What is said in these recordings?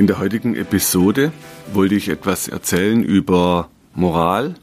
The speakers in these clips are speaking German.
In der heutigen Episode wollte ich etwas erzählen über Moral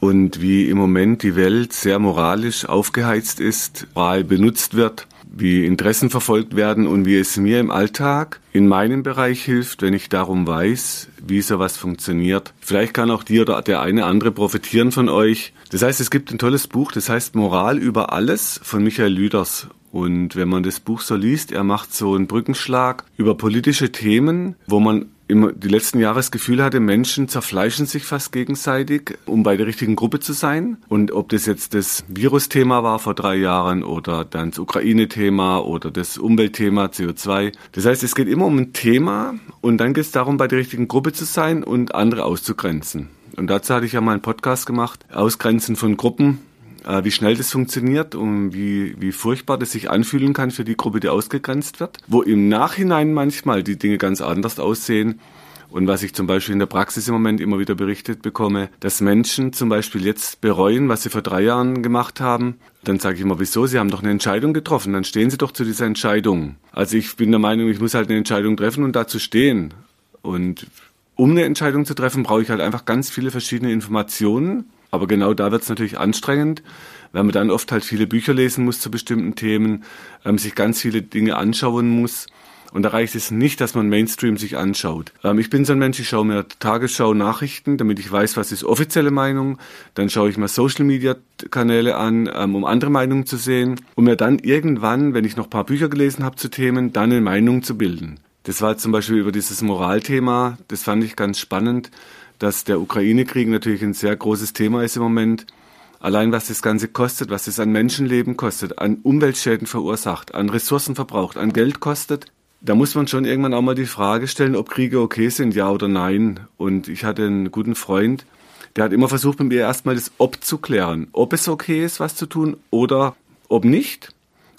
und wie im Moment die Welt sehr moralisch aufgeheizt ist, Moral benutzt wird, wie Interessen verfolgt werden und wie es mir im Alltag in meinem Bereich hilft, wenn ich darum weiß, wie sowas funktioniert. Vielleicht kann auch die oder der eine andere profitieren von euch. Das heißt, es gibt ein tolles Buch, das heißt Moral über alles von Michael Lüders. Und wenn man das Buch so liest, er macht so einen Brückenschlag über politische Themen, wo man immer die letzten Jahre das Gefühl hatte, Menschen zerfleischen sich fast gegenseitig, um bei der richtigen Gruppe zu sein. Und ob das jetzt das Virusthema war vor drei Jahren oder dann das Ukraine-Thema oder das Umweltthema CO2. Das heißt, es geht immer um ein Thema und dann geht es darum, bei der richtigen Gruppe zu sein und andere auszugrenzen. Und dazu hatte ich ja mal einen Podcast gemacht, Ausgrenzen von Gruppen äh, wie schnell das funktioniert und wie, wie furchtbar das sich anfühlen kann für die Gruppe, die ausgegrenzt wird, wo im Nachhinein manchmal die Dinge ganz anders aussehen. Und was ich zum Beispiel in der Praxis im Moment immer wieder berichtet bekomme, dass Menschen zum Beispiel jetzt bereuen, was sie vor drei Jahren gemacht haben. Dann sage ich immer, wieso? Sie haben doch eine Entscheidung getroffen. Dann stehen Sie doch zu dieser Entscheidung. Also ich bin der Meinung, ich muss halt eine Entscheidung treffen und dazu stehen. Und um eine Entscheidung zu treffen, brauche ich halt einfach ganz viele verschiedene Informationen aber genau da wird es natürlich anstrengend, weil man dann oft halt viele Bücher lesen muss zu bestimmten Themen, ähm, sich ganz viele Dinge anschauen muss. Und da reicht es nicht, dass man Mainstream sich anschaut. Ähm, ich bin so ein Mensch, ich schaue mir Tagesschau Nachrichten, damit ich weiß, was ist offizielle Meinung. Dann schaue ich mir Social Media Kanäle an, ähm, um andere Meinungen zu sehen, um mir dann irgendwann, wenn ich noch ein paar Bücher gelesen habe zu Themen, dann eine Meinung zu bilden. Das war zum Beispiel über dieses Moralthema, das fand ich ganz spannend dass der Ukraine-Krieg natürlich ein sehr großes Thema ist im Moment. Allein was das Ganze kostet, was es an Menschenleben kostet, an Umweltschäden verursacht, an Ressourcen verbraucht, an Geld kostet, da muss man schon irgendwann auch mal die Frage stellen, ob Kriege okay sind, ja oder nein. Und ich hatte einen guten Freund, der hat immer versucht, mit mir erstmal das Ob zu klären. Ob es okay ist, was zu tun oder ob nicht.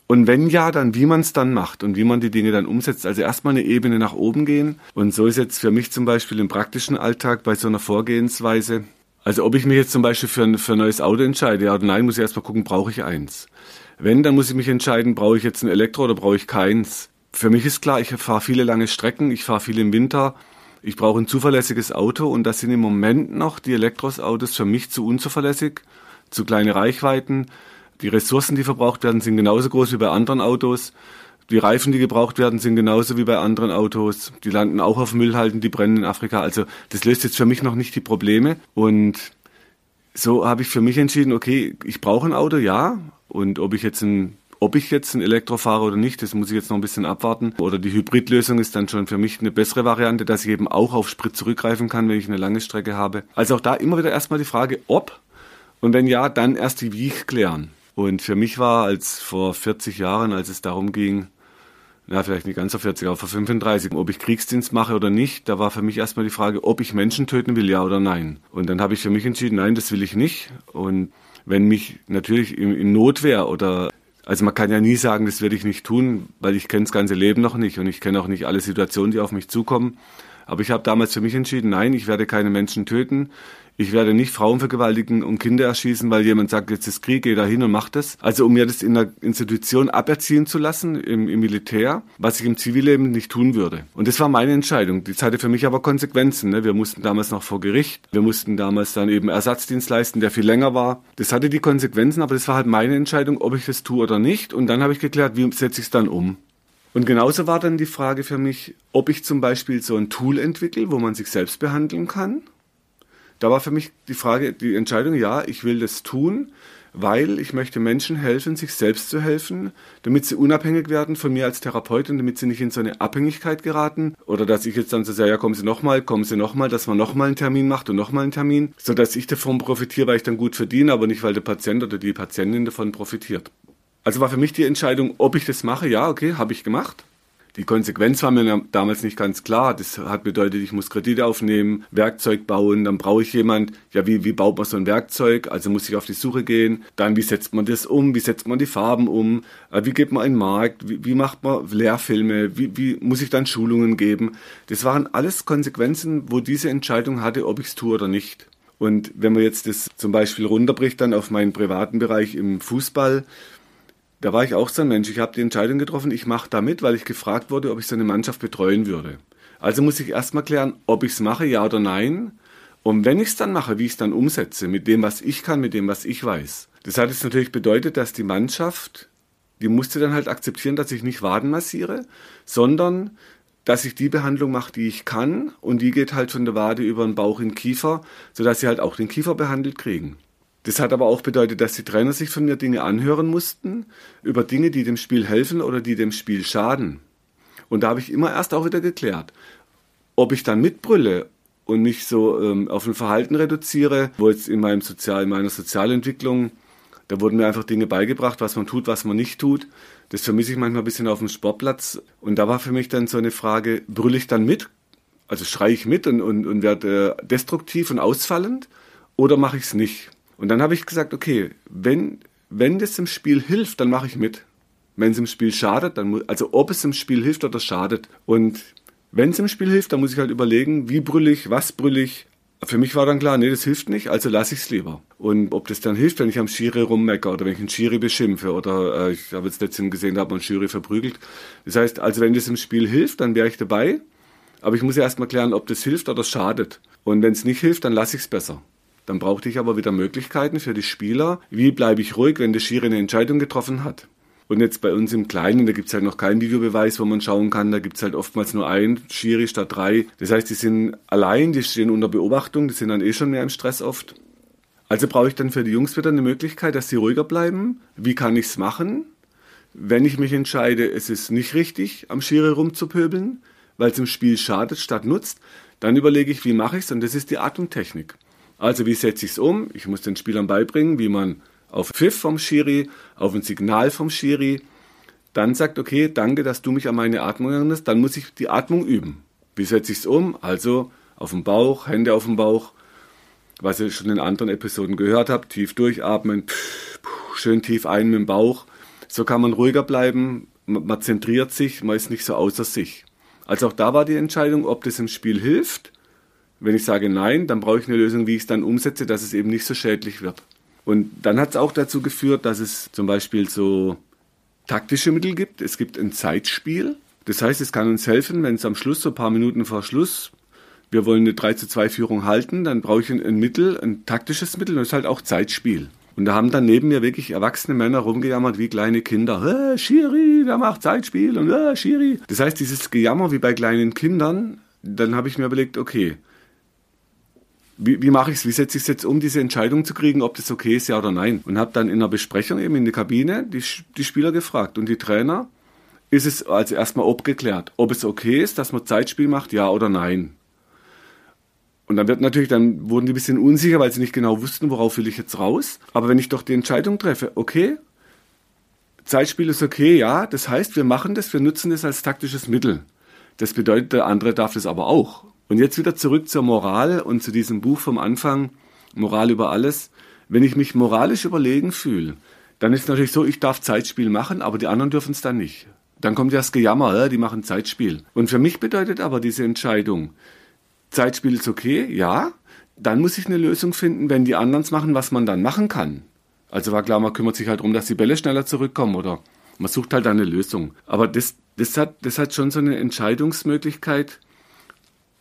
Und wenn ja, dann wie man es dann macht und wie man die Dinge dann umsetzt. Also erstmal eine Ebene nach oben gehen. Und so ist jetzt für mich zum Beispiel im praktischen Alltag bei so einer Vorgehensweise. Also ob ich mich jetzt zum Beispiel für ein, für ein neues Auto entscheide, ja oder nein, muss ich erstmal gucken, brauche ich eins. Wenn, dann muss ich mich entscheiden, brauche ich jetzt ein Elektro oder brauche ich keins. Für mich ist klar, ich fahre viele lange Strecken, ich fahre viel im Winter. Ich brauche ein zuverlässiges Auto und das sind im Moment noch die Elektrosautos für mich zu unzuverlässig, zu kleine Reichweiten. Die Ressourcen, die verbraucht werden, sind genauso groß wie bei anderen Autos. Die Reifen, die gebraucht werden, sind genauso wie bei anderen Autos. Die landen auch auf Müllhalden, die brennen in Afrika. Also das löst jetzt für mich noch nicht die Probleme. Und so habe ich für mich entschieden, okay, ich brauche ein Auto, ja. Und ob ich jetzt ein ob ich jetzt ein Elektro fahre oder nicht, das muss ich jetzt noch ein bisschen abwarten. Oder die Hybridlösung ist dann schon für mich eine bessere Variante, dass ich eben auch auf Sprit zurückgreifen kann, wenn ich eine lange Strecke habe. Also auch da immer wieder erstmal die Frage, ob und wenn ja, dann erst die Wie klären. Und für mich war, als vor 40 Jahren, als es darum ging, na, vielleicht nicht ganz vor 40, aber vor 35, ob ich Kriegsdienst mache oder nicht, da war für mich erstmal die Frage, ob ich Menschen töten will, ja oder nein. Und dann habe ich für mich entschieden, nein, das will ich nicht. Und wenn mich natürlich in, in Notwehr oder also man kann ja nie sagen, das werde ich nicht tun, weil ich kenne das ganze Leben noch nicht und ich kenne auch nicht alle Situationen, die auf mich zukommen. Aber ich habe damals für mich entschieden, nein, ich werde keine Menschen töten. Ich werde nicht Frauen vergewaltigen und Kinder erschießen, weil jemand sagt, jetzt ist Krieg, geh da hin und mach das. Also um mir das in der Institution aberziehen zu lassen, im, im Militär, was ich im Zivilleben nicht tun würde. Und das war meine Entscheidung. Das hatte für mich aber Konsequenzen. Ne? Wir mussten damals noch vor Gericht. Wir mussten damals dann eben Ersatzdienst leisten, der viel länger war. Das hatte die Konsequenzen, aber das war halt meine Entscheidung, ob ich das tue oder nicht. Und dann habe ich geklärt, wie setze ich es dann um. Und genauso war dann die Frage für mich, ob ich zum Beispiel so ein Tool entwickle, wo man sich selbst behandeln kann da war für mich die Frage, die Entscheidung, ja, ich will das tun, weil ich möchte Menschen helfen, sich selbst zu helfen, damit sie unabhängig werden von mir als Therapeutin, damit sie nicht in so eine Abhängigkeit geraten oder dass ich jetzt dann so sage, ja, kommen Sie nochmal, kommen Sie nochmal, dass man nochmal einen Termin macht und nochmal einen Termin, so dass ich davon profitiere, weil ich dann gut verdiene, aber nicht, weil der Patient oder die Patientin davon profitiert. Also war für mich die Entscheidung, ob ich das mache, ja, okay, habe ich gemacht. Die Konsequenz war mir damals nicht ganz klar. Das hat bedeutet, ich muss Kredite aufnehmen, Werkzeug bauen, dann brauche ich jemand, ja, wie, wie baut man so ein Werkzeug? Also muss ich auf die Suche gehen. Dann, wie setzt man das um? Wie setzt man die Farben um? Äh, wie geht man einen Markt? Wie, wie macht man Lehrfilme? Wie, wie muss ich dann Schulungen geben? Das waren alles Konsequenzen, wo diese Entscheidung hatte, ob ich es tue oder nicht. Und wenn man jetzt das zum Beispiel runterbricht dann auf meinen privaten Bereich im Fußball, da war ich auch so ein Mensch. Ich habe die Entscheidung getroffen, ich mache da mit, weil ich gefragt wurde, ob ich so eine Mannschaft betreuen würde. Also muss ich erstmal klären, ob ich es mache, ja oder nein. Und wenn ich es dann mache, wie ich es dann umsetze, mit dem, was ich kann, mit dem, was ich weiß. Das hat jetzt natürlich bedeutet, dass die Mannschaft, die musste dann halt akzeptieren, dass ich nicht Waden massiere, sondern dass ich die Behandlung mache, die ich kann. Und die geht halt von der Wade über den Bauch in den Kiefer, sodass sie halt auch den Kiefer behandelt kriegen. Das hat aber auch bedeutet, dass die Trainer sich von mir Dinge anhören mussten, über Dinge, die dem Spiel helfen oder die dem Spiel schaden. Und da habe ich immer erst auch wieder geklärt, ob ich dann mitbrülle und mich so ähm, auf ein Verhalten reduziere, wo jetzt in, meinem Sozial, in meiner Sozialentwicklung, da wurden mir einfach Dinge beigebracht, was man tut, was man nicht tut. Das vermisse ich manchmal ein bisschen auf dem Sportplatz. Und da war für mich dann so eine Frage, brülle ich dann mit? Also schreie ich mit und, und, und werde äh, destruktiv und ausfallend? Oder mache ich es nicht? Und dann habe ich gesagt, okay, wenn, wenn das im Spiel hilft, dann mache ich mit. Wenn es im Spiel schadet, dann muss, also ob es im Spiel hilft oder schadet. Und wenn es im Spiel hilft, dann muss ich halt überlegen, wie brülle ich, was brülle ich. Für mich war dann klar, nee, das hilft nicht, also lasse ich es lieber. Und ob das dann hilft, wenn ich am Schiri rummecker oder wenn ich einen Schiri beschimpfe oder äh, ich habe jetzt letztens gesehen, da hat man einen Schiri verprügelt. Das heißt, also wenn das im Spiel hilft, dann wäre ich dabei. Aber ich muss ja erstmal klären, ob das hilft oder schadet. Und wenn es nicht hilft, dann lasse ich es besser. Dann brauchte ich aber wieder Möglichkeiten für die Spieler. Wie bleibe ich ruhig, wenn der Schiri eine Entscheidung getroffen hat? Und jetzt bei uns im Kleinen, da gibt's halt noch keinen Videobeweis, wo man schauen kann. Da gibt's halt oftmals nur ein Schiri statt drei. Das heißt, die sind allein, die stehen unter Beobachtung, die sind dann eh schon mehr im Stress oft. Also brauche ich dann für die Jungs wieder eine Möglichkeit, dass sie ruhiger bleiben. Wie kann ich's machen? Wenn ich mich entscheide, es ist nicht richtig, am Schiri rumzupöbeln, weil es im Spiel schadet statt nutzt, dann überlege ich, wie mache ich's und das ist die Atemtechnik. Also wie setze ich es um? Ich muss den Spielern beibringen, wie man auf Pfiff vom Schiri, auf ein Signal vom Schiri, dann sagt, okay, danke, dass du mich an meine Atmung erinnerst, dann muss ich die Atmung üben. Wie setze ich es um? Also auf dem Bauch, Hände auf dem Bauch, was ihr schon in anderen Episoden gehört habt, tief durchatmen, schön tief ein mit dem Bauch. So kann man ruhiger bleiben, man zentriert sich, man ist nicht so außer sich. Also auch da war die Entscheidung, ob das im Spiel hilft wenn ich sage nein, dann brauche ich eine Lösung, wie ich es dann umsetze, dass es eben nicht so schädlich wird. Und dann hat es auch dazu geführt, dass es zum Beispiel so taktische Mittel gibt. Es gibt ein Zeitspiel. Das heißt, es kann uns helfen, wenn es am Schluss, so ein paar Minuten vor Schluss, wir wollen eine 3 zu 2 Führung halten, dann brauche ich ein, Mittel, ein taktisches Mittel und das ist halt auch Zeitspiel. Und da haben dann neben mir wirklich erwachsene Männer rumgejammert wie kleine Kinder. Äh, Schiri, wer macht Zeitspiel? Und äh, Schiri. Das heißt, dieses Gejammer wie bei kleinen Kindern, dann habe ich mir überlegt, okay, wie, wie mache ich es, wie setze ich es jetzt um, diese Entscheidung zu kriegen, ob das okay ist, ja oder nein. Und habe dann in einer Besprechung eben in der Kabine die, die Spieler gefragt und die Trainer, ist es also erstmal abgeklärt, ob es okay ist, dass man Zeitspiel macht, ja oder nein. Und dann wird natürlich, dann wurden die ein bisschen unsicher, weil sie nicht genau wussten, worauf will ich jetzt raus. Aber wenn ich doch die Entscheidung treffe, okay, Zeitspiel ist okay, ja, das heißt, wir machen das, wir nutzen das als taktisches Mittel. Das bedeutet, der andere darf das aber auch. Und jetzt wieder zurück zur Moral und zu diesem Buch vom Anfang, Moral über alles. Wenn ich mich moralisch überlegen fühle, dann ist es natürlich so, ich darf Zeitspiel machen, aber die anderen dürfen es dann nicht. Dann kommt ja das Gejammer, äh, die machen Zeitspiel. Und für mich bedeutet aber diese Entscheidung, Zeitspiel ist okay, ja, dann muss ich eine Lösung finden, wenn die anderen es machen, was man dann machen kann. Also war klar, man kümmert sich halt darum, dass die Bälle schneller zurückkommen oder man sucht halt eine Lösung. Aber das, das, hat, das hat schon so eine Entscheidungsmöglichkeit,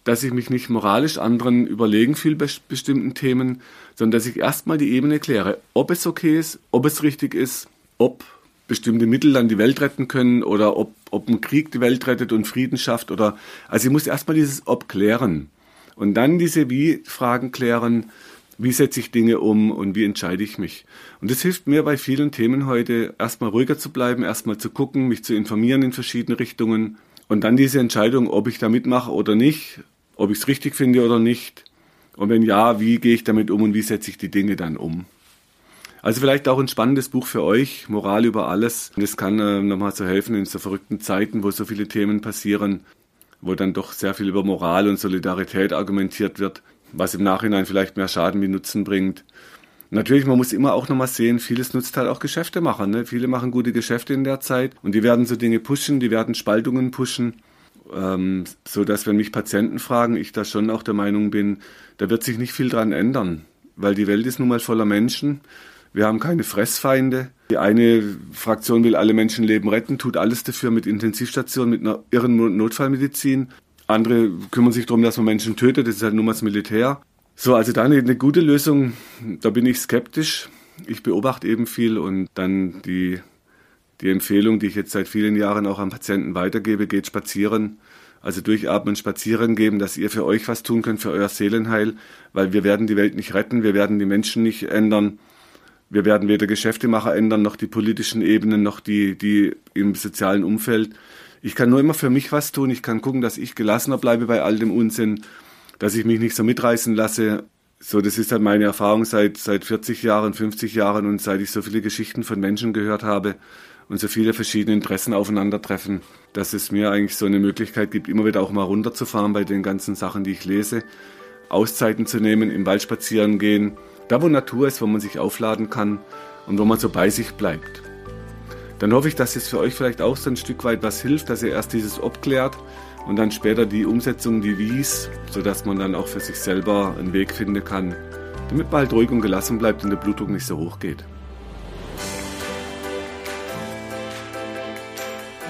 dass ich mich nicht moralisch anderen überlegen fühle bei bestimmten Themen, sondern dass ich erstmal die Ebene kläre, ob es okay ist, ob es richtig ist, ob bestimmte Mittel dann die Welt retten können oder ob, ob ein Krieg die Welt rettet und Frieden schafft oder, also ich muss erstmal dieses Ob klären und dann diese Wie-Fragen klären, wie setze ich Dinge um und wie entscheide ich mich. Und das hilft mir bei vielen Themen heute, erstmal ruhiger zu bleiben, erstmal zu gucken, mich zu informieren in verschiedene Richtungen und dann diese Entscheidung, ob ich da mitmache oder nicht, ob ich es richtig finde oder nicht. Und wenn ja, wie gehe ich damit um und wie setze ich die Dinge dann um? Also vielleicht auch ein spannendes Buch für euch, Moral über alles. Das kann äh, nochmal so helfen in so verrückten Zeiten, wo so viele Themen passieren, wo dann doch sehr viel über Moral und Solidarität argumentiert wird, was im Nachhinein vielleicht mehr Schaden wie Nutzen bringt. Natürlich, man muss immer auch nochmal sehen, vieles nutzt halt auch Geschäftemacher. Ne? Viele machen gute Geschäfte in der Zeit und die werden so Dinge pushen, die werden Spaltungen pushen, ähm, so dass wenn mich Patienten fragen, ich da schon auch der Meinung bin, da wird sich nicht viel dran ändern, weil die Welt ist nun mal voller Menschen. Wir haben keine Fressfeinde. Die eine Fraktion will alle Menschenleben retten, tut alles dafür mit Intensivstationen, mit einer irren Notfallmedizin. Andere kümmern sich darum, dass man Menschen tötet, das ist halt nur mal das Militär. So, also da eine, eine gute Lösung, da bin ich skeptisch. Ich beobachte eben viel und dann die, die Empfehlung, die ich jetzt seit vielen Jahren auch an Patienten weitergebe, geht spazieren. Also durchatmen, spazieren geben, dass ihr für euch was tun könnt, für euer Seelenheil, weil wir werden die Welt nicht retten, wir werden die Menschen nicht ändern. Wir werden weder Geschäftemacher ändern, noch die politischen Ebenen, noch die, die im sozialen Umfeld. Ich kann nur immer für mich was tun. Ich kann gucken, dass ich gelassener bleibe bei all dem Unsinn dass ich mich nicht so mitreißen lasse. So, das ist halt meine Erfahrung seit, seit 40 Jahren, 50 Jahren und seit ich so viele Geschichten von Menschen gehört habe und so viele verschiedene Interessen aufeinandertreffen, dass es mir eigentlich so eine Möglichkeit gibt, immer wieder auch mal runterzufahren bei den ganzen Sachen, die ich lese, Auszeiten zu nehmen, im Wald spazieren gehen, da wo Natur ist, wo man sich aufladen kann und wo man so bei sich bleibt. Dann hoffe ich, dass es für euch vielleicht auch so ein Stück weit was hilft, dass ihr erst dieses Ob klärt und dann später die Umsetzung, die Wies, sodass man dann auch für sich selber einen Weg finden kann, damit man halt ruhig und gelassen bleibt und der Blutdruck nicht so hoch geht.